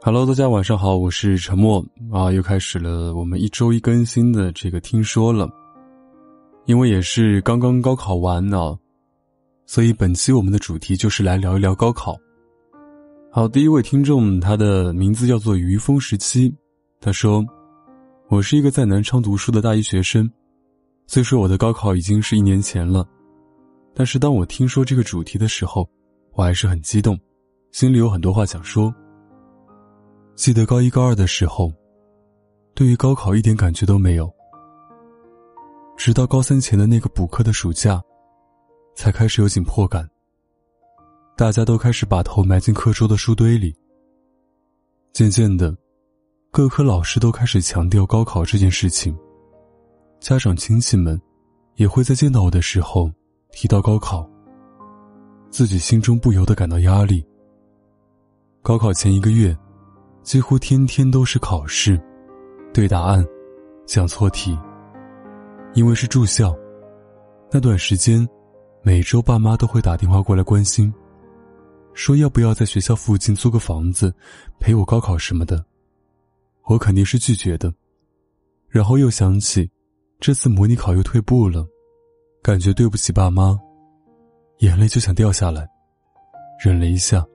Hello，大家晚上好，我是沉默啊，又开始了我们一周一更新的这个听说了。因为也是刚刚高考完呢，所以本期我们的主题就是来聊一聊高考。好，第一位听众，他的名字叫做于峰十七，他说：“我是一个在南昌读书的大一学生，虽说我的高考已经是一年前了，但是当我听说这个主题的时候，我还是很激动，心里有很多话想说。”记得高一高二的时候，对于高考一点感觉都没有。直到高三前的那个补课的暑假，才开始有紧迫感。大家都开始把头埋进课桌的书堆里。渐渐的，各科老师都开始强调高考这件事情。家长亲戚们，也会在见到我的时候提到高考。自己心中不由得感到压力。高考前一个月。几乎天天都是考试，对答案，讲错题。因为是住校，那段时间，每周爸妈都会打电话过来关心，说要不要在学校附近租个房子，陪我高考什么的。我肯定是拒绝的。然后又想起，这次模拟考又退步了，感觉对不起爸妈，眼泪就想掉下来，忍了一下。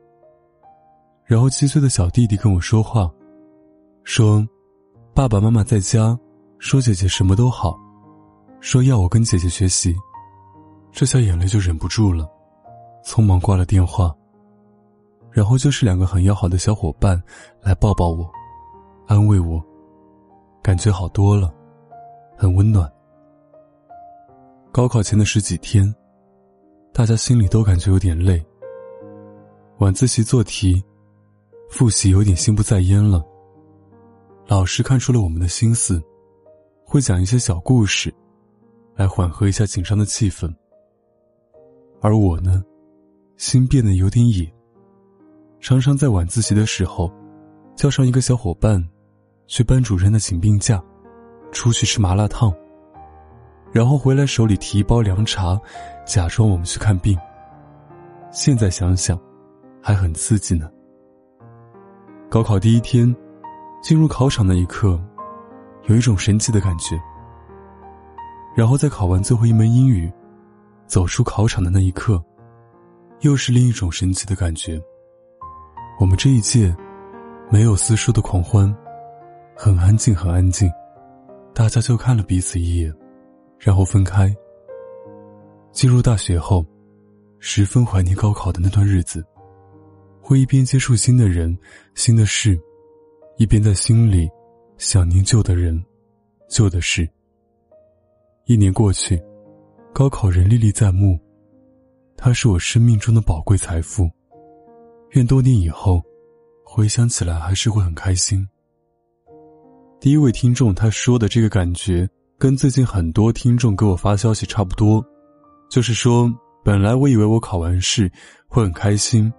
然后七岁的小弟弟跟我说话，说：“爸爸妈妈在家，说姐姐什么都好，说要我跟姐姐学习。”这下眼泪就忍不住了，匆忙挂了电话。然后就是两个很要好的小伙伴来抱抱我，安慰我，感觉好多了，很温暖。高考前的十几天，大家心里都感觉有点累。晚自习做题。复习有点心不在焉了。老师看出了我们的心思，会讲一些小故事，来缓和一下紧张的气氛。而我呢，心变得有点野，常常在晚自习的时候，叫上一个小伙伴，去班主任的请病假，出去吃麻辣烫，然后回来手里提一包凉茶，假装我们去看病。现在想想，还很刺激呢。高考第一天，进入考场那一刻，有一种神奇的感觉。然后在考完最后一门英语，走出考场的那一刻，又是另一种神奇的感觉。我们这一届，没有私书的狂欢，很安静，很安静，大家就看了彼此一眼，然后分开。进入大学后，十分怀念高考的那段日子。会一边接触新的人、新的事，一边在心里想念旧的人、旧的事。一年过去，高考仍历历在目，它是我生命中的宝贵财富。愿多年以后，回想起来还是会很开心。第一位听众他说的这个感觉，跟最近很多听众给我发消息差不多，就是说，本来我以为我考完试会很开心。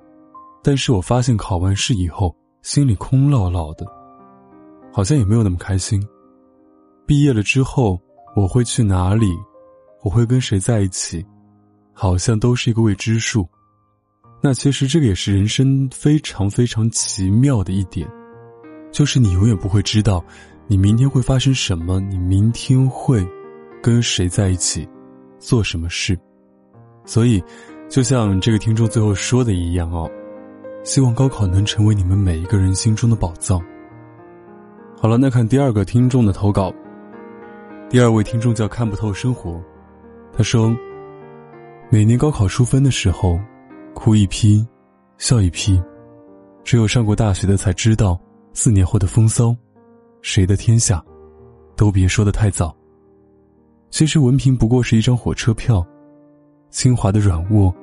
但是我发现考完试以后，心里空落落的，好像也没有那么开心。毕业了之后，我会去哪里？我会跟谁在一起？好像都是一个未知数。那其实这个也是人生非常非常奇妙的一点，就是你永远不会知道，你明天会发生什么，你明天会跟谁在一起，做什么事。所以，就像这个听众最后说的一样哦。希望高考能成为你们每一个人心中的宝藏。好了，那看第二个听众的投稿。第二位听众叫看不透生活，他说：“每年高考出分的时候，哭一批，笑一批，只有上过大学的才知道四年后的风骚，谁的天下，都别说的太早。其实文凭不过是一张火车票，清华的软卧，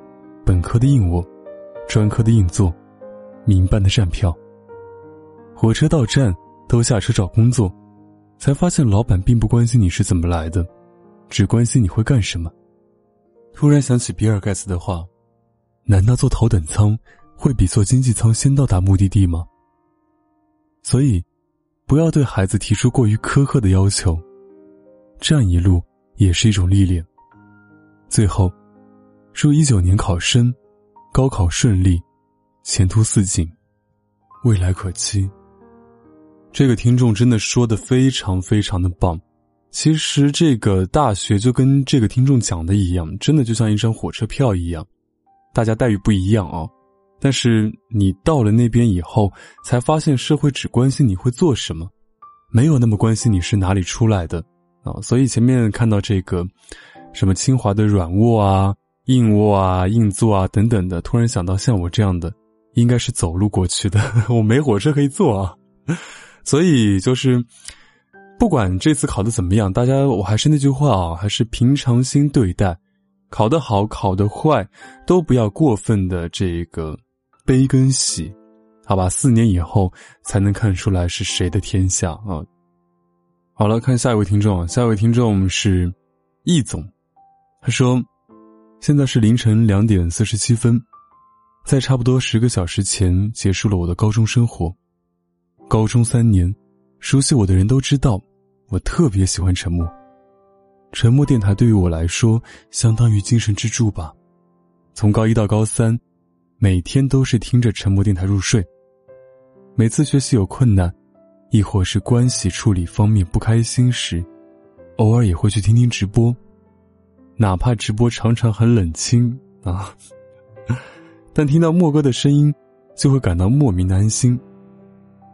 本科的硬卧，专科的硬座。”民办的站票，火车到站都下车找工作，才发现老板并不关心你是怎么来的，只关心你会干什么。突然想起比尔盖茨的话：“难道坐头等舱会比坐经济舱先到达目的地吗？”所以，不要对孩子提出过于苛刻的要求，这样一路也是一种历练。最后，祝一九年考生高考顺利。前途似锦，未来可期。这个听众真的说的非常非常的棒。其实这个大学就跟这个听众讲的一样，真的就像一张火车票一样，大家待遇不一样啊。但是你到了那边以后，才发现社会只关心你会做什么，没有那么关心你是哪里出来的啊。所以前面看到这个，什么清华的软卧啊、硬卧啊、硬座啊等等的，突然想到像我这样的，应该是走路过去的，我没火车可以坐啊。所以就是，不管这次考的怎么样，大家我还是那句话啊，还是平常心对待，考得好，考得坏，都不要过分的这个悲跟喜，好吧？四年以后才能看出来是谁的天下啊！好了，看下一位听众，下一位听众是易总，他说，现在是凌晨两点四十七分，在差不多十个小时前结束了我的高中生活。高中三年，熟悉我的人都知道，我特别喜欢沉默。沉默电台对于我来说，相当于精神支柱吧。从高一到高三，每天都是听着沉默电台入睡。每次学习有困难，亦或是关系处理方面不开心时，偶尔也会去听听直播，哪怕直播常常很冷清啊，但听到莫哥的声音，就会感到莫名的安心。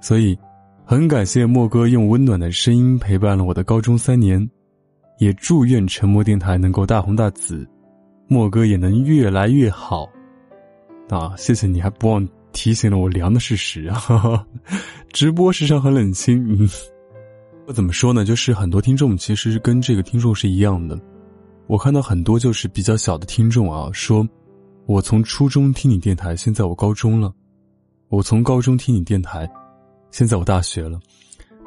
所以，很感谢莫哥用温暖的声音陪伴了我的高中三年，也祝愿沉默电台能够大红大紫，莫哥也能越来越好。啊，谢谢你还不忘提醒了我凉的事实啊！直播时常很冷清，嗯，怎么说呢？就是很多听众其实跟这个听众是一样的，我看到很多就是比较小的听众啊，说，我从初中听你电台，现在我高中了，我从高中听你电台。现在我大学了，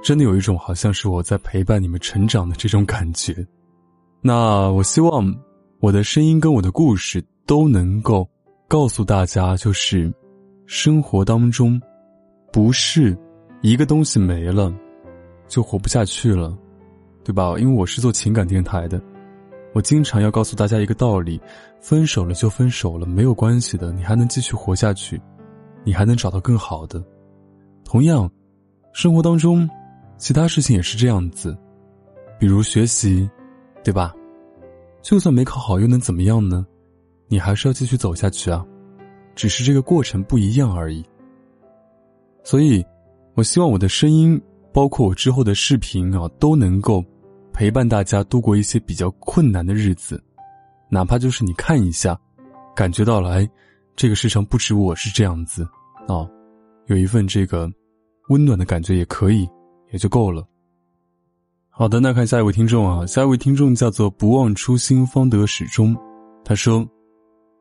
真的有一种好像是我在陪伴你们成长的这种感觉。那我希望我的声音跟我的故事都能够告诉大家，就是生活当中不是一个东西没了就活不下去了，对吧？因为我是做情感电台的，我经常要告诉大家一个道理：分手了就分手了，没有关系的，你还能继续活下去，你还能找到更好的。同样，生活当中，其他事情也是这样子，比如学习，对吧？就算没考好，又能怎么样呢？你还是要继续走下去啊，只是这个过程不一样而已。所以，我希望我的声音，包括我之后的视频啊，都能够陪伴大家度过一些比较困难的日子，哪怕就是你看一下，感觉到来，这个世上不止我是这样子啊，有一份这个。温暖的感觉也可以，也就够了。好的，那看下一位听众啊，下一位听众叫做“不忘初心方得始终”。他说：“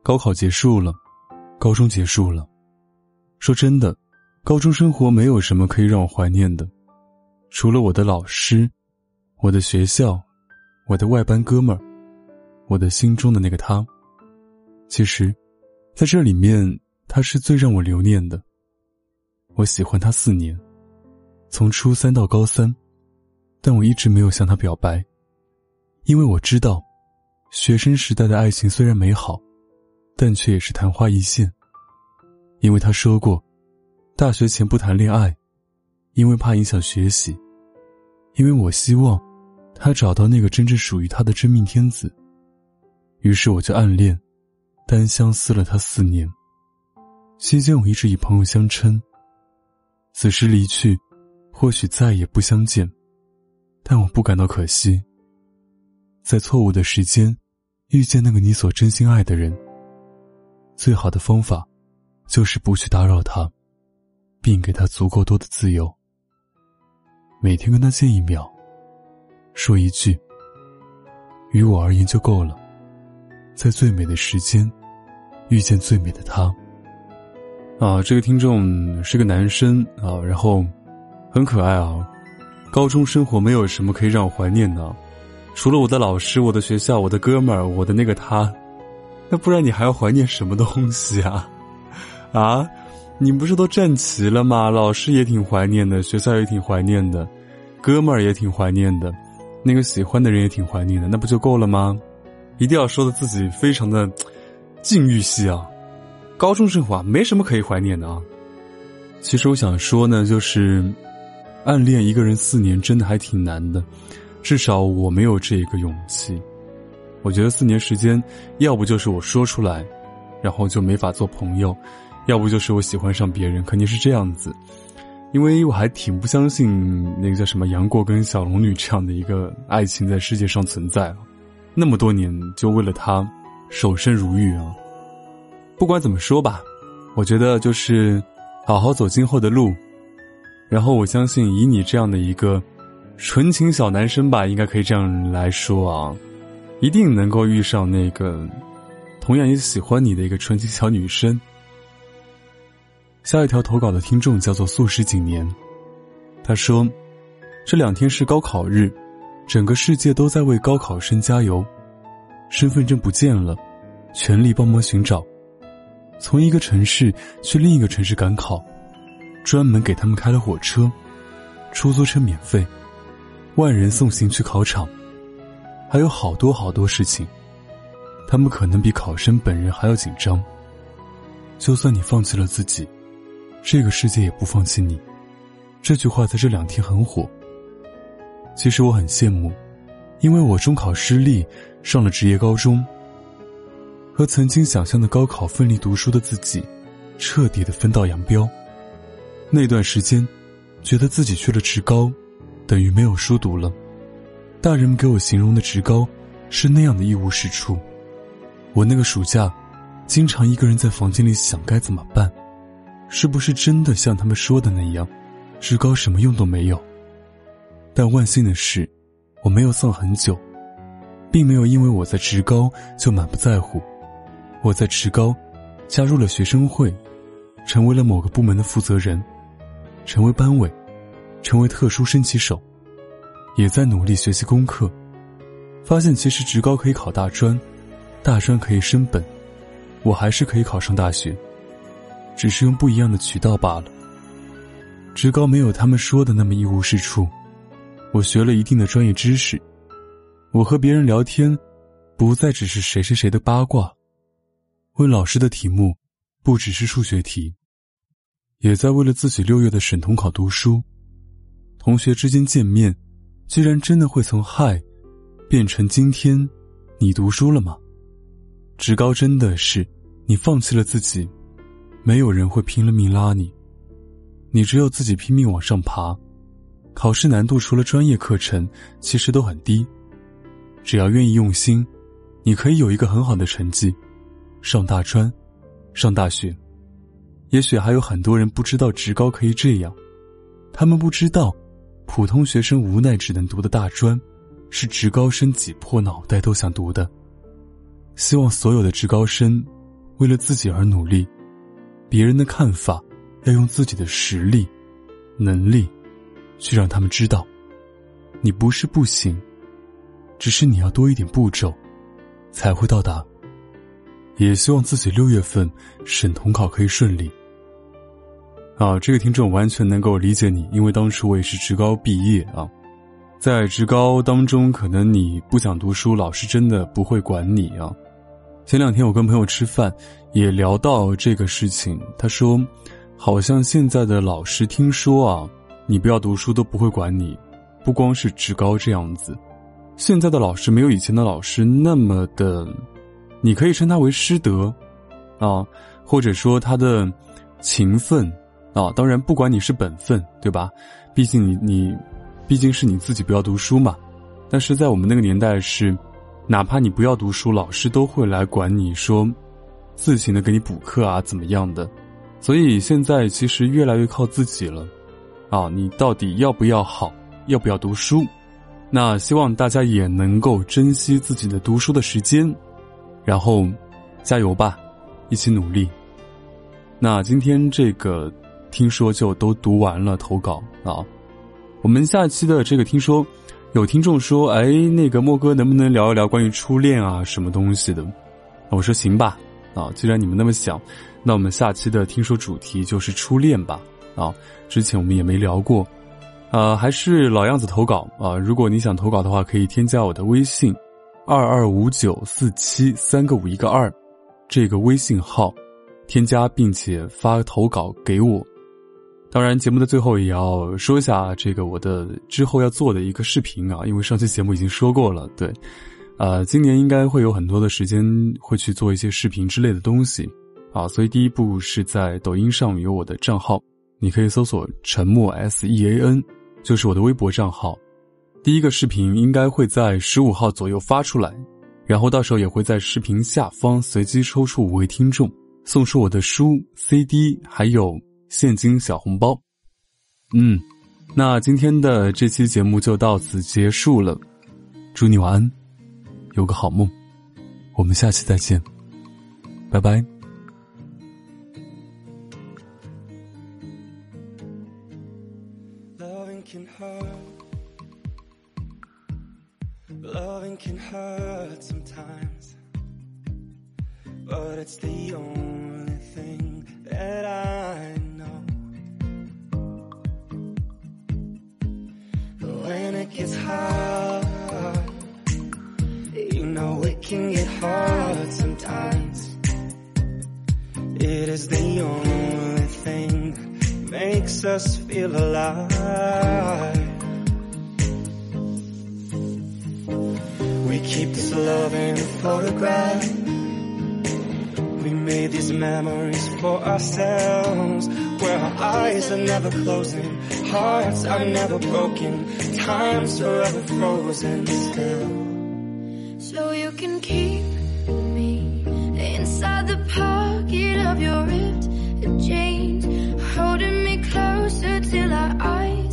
高考结束了，高中结束了。说真的，高中生活没有什么可以让我怀念的，除了我的老师、我的学校、我的外班哥们儿、我的心中的那个他。其实，在这里面，他是最让我留念的。”我喜欢他四年，从初三到高三，但我一直没有向他表白，因为我知道，学生时代的爱情虽然美好，但却也是昙花一现。因为他说过，大学前不谈恋爱，因为怕影响学习，因为我希望他找到那个真正属于他的真命天子。于是我就暗恋，单相思了他四年，期间我一直以朋友相称。此时离去，或许再也不相见，但我不感到可惜。在错误的时间，遇见那个你所真心爱的人，最好的方法，就是不去打扰他，并给他足够多的自由。每天跟他见一秒，说一句，于我而言就够了。在最美的时间，遇见最美的他。啊，这个听众是个男生啊，然后很可爱啊。高中生活没有什么可以让我怀念的，除了我的老师、我的学校、我的哥们儿、我的那个他，那不然你还要怀念什么东西啊？啊，你不是都站齐了吗？老师也挺怀念的，学校也挺怀念的，哥们儿也挺怀念的，那个喜欢的人也挺怀念的，那不就够了吗？一定要说的自己非常的 禁欲系啊。高中生活啊，没什么可以怀念的啊。其实我想说呢，就是暗恋一个人四年真的还挺难的，至少我没有这个勇气。我觉得四年时间，要不就是我说出来，然后就没法做朋友，要不就是我喜欢上别人，肯定是这样子。因为我还挺不相信那个叫什么杨过跟小龙女这样的一个爱情在世界上存在啊，那么多年就为了他守身如玉啊。不管怎么说吧，我觉得就是好好走今后的路，然后我相信以你这样的一个纯情小男生吧，应该可以这样来说啊。一定能够遇上那个同样也喜欢你的一个纯情小女生。下一条投稿的听众叫做素食景年，他说：“这两天是高考日，整个世界都在为高考生加油。身份证不见了，全力帮忙寻找。从一个城市去另一个城市赶考，专门给他们开了火车，出租车免费，万人送行去考场。”还有好多好多事情，他们可能比考生本人还要紧张。就算你放弃了自己，这个世界也不放弃你。这句话在这两天很火。其实我很羡慕，因为我中考失利，上了职业高中，和曾经想象的高考奋力读书的自己，彻底的分道扬镳。那段时间，觉得自己去了职高，等于没有书读了。大人们给我形容的职高，是那样的一无是处。我那个暑假，经常一个人在房间里想该怎么办，是不是真的像他们说的那样，职高什么用都没有？但万幸的是，我没有丧很久，并没有因为我在职高就满不在乎。我在职高，加入了学生会，成为了某个部门的负责人，成为班委，成为特殊升旗手。也在努力学习功课，发现其实职高可以考大专，大专可以升本，我还是可以考上大学，只是用不一样的渠道罢了。职高没有他们说的那么一无是处，我学了一定的专业知识，我和别人聊天，不再只是谁谁谁的八卦，问老师的题目，不只是数学题，也在为了自己六月的省统考读书，同学之间见面。居然真的会从嗨，变成今天，你读书了吗？职高真的是，你放弃了自己，没有人会拼了命拉你，你只有自己拼命往上爬。考试难度除了专业课程，其实都很低。只要愿意用心，你可以有一个很好的成绩，上大专，上大学。也许还有很多人不知道职高可以这样，他们不知道。普通学生无奈只能读的大专，是职高生挤破脑袋都想读的。希望所有的职高生，为了自己而努力，别人的看法要用自己的实力、能力，去让他们知道，你不是不行，只是你要多一点步骤，才会到达。也希望自己六月份省统考可以顺利。啊，这个听众完全能够理解你，因为当时我也是职高毕业啊，在职高当中，可能你不想读书，老师真的不会管你啊。前两天我跟朋友吃饭，也聊到这个事情，他说，好像现在的老师听说啊，你不要读书都不会管你，不光是职高这样子，现在的老师没有以前的老师那么的，你可以称他为师德，啊，或者说他的勤奋。啊，当然，不管你是本分，对吧？毕竟你你，毕竟是你自己不要读书嘛。但是在我们那个年代是，哪怕你不要读书，老师都会来管你说，自行的给你补课啊，怎么样的。所以现在其实越来越靠自己了。啊，你到底要不要好，要不要读书？那希望大家也能够珍惜自己的读书的时间，然后加油吧，一起努力。那今天这个。听说就都读完了投稿啊，我们下期的这个听说，有听众说，哎，那个莫哥能不能聊一聊关于初恋啊什么东西的？我说行吧，啊，既然你们那么想，那我们下期的听说主题就是初恋吧，啊，之前我们也没聊过，啊，还是老样子投稿啊，如果你想投稿的话，可以添加我的微信，二二五九四七三个五一个二，这个微信号，添加并且发投稿给我。当然，节目的最后也要说一下这个我的之后要做的一个视频啊，因为上期节目已经说过了。对，呃，今年应该会有很多的时间会去做一些视频之类的东西啊，所以第一步是在抖音上有我的账号，你可以搜索“沉默 S E A N”，就是我的微博账号。第一个视频应该会在十五号左右发出来，然后到时候也会在视频下方随机抽出五位听众，送出我的书、CD 还有。现金小红包，嗯，那今天的这期节目就到此结束了，祝你晚安，有个好梦，我们下期再见，拜拜。Is the only thing that makes us feel alive. We keep this love in a photograph. We made these memories for ourselves where our eyes are never closing, hearts are never broken, time's forever frozen still. So you can keep inside the pocket of your ripped jeans, holding me closer till our eyes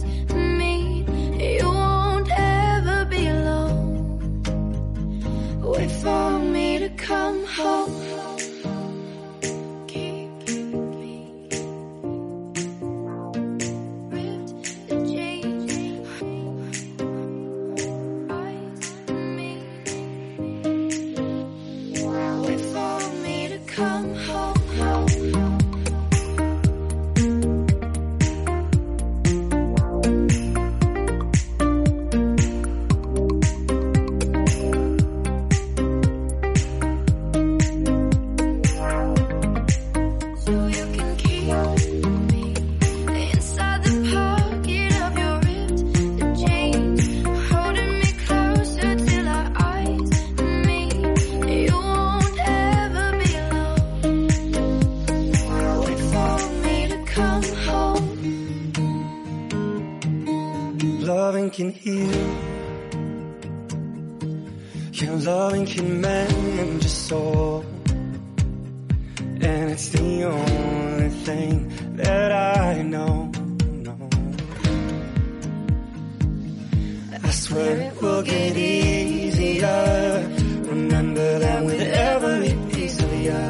I swear it will get easier. Remember that with every piece of you.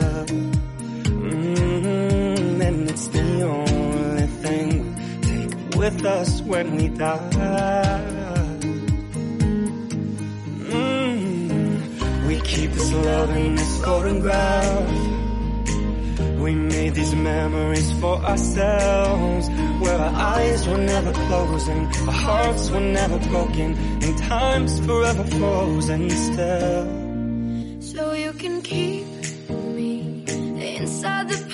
Mm-hmm, and it's the only thing we take with us when we die. We keep this love in this photograph. We made these memories for ourselves, where our eyes were never closing, our hearts were never broken, and time's forever frozen still. So you can keep me inside the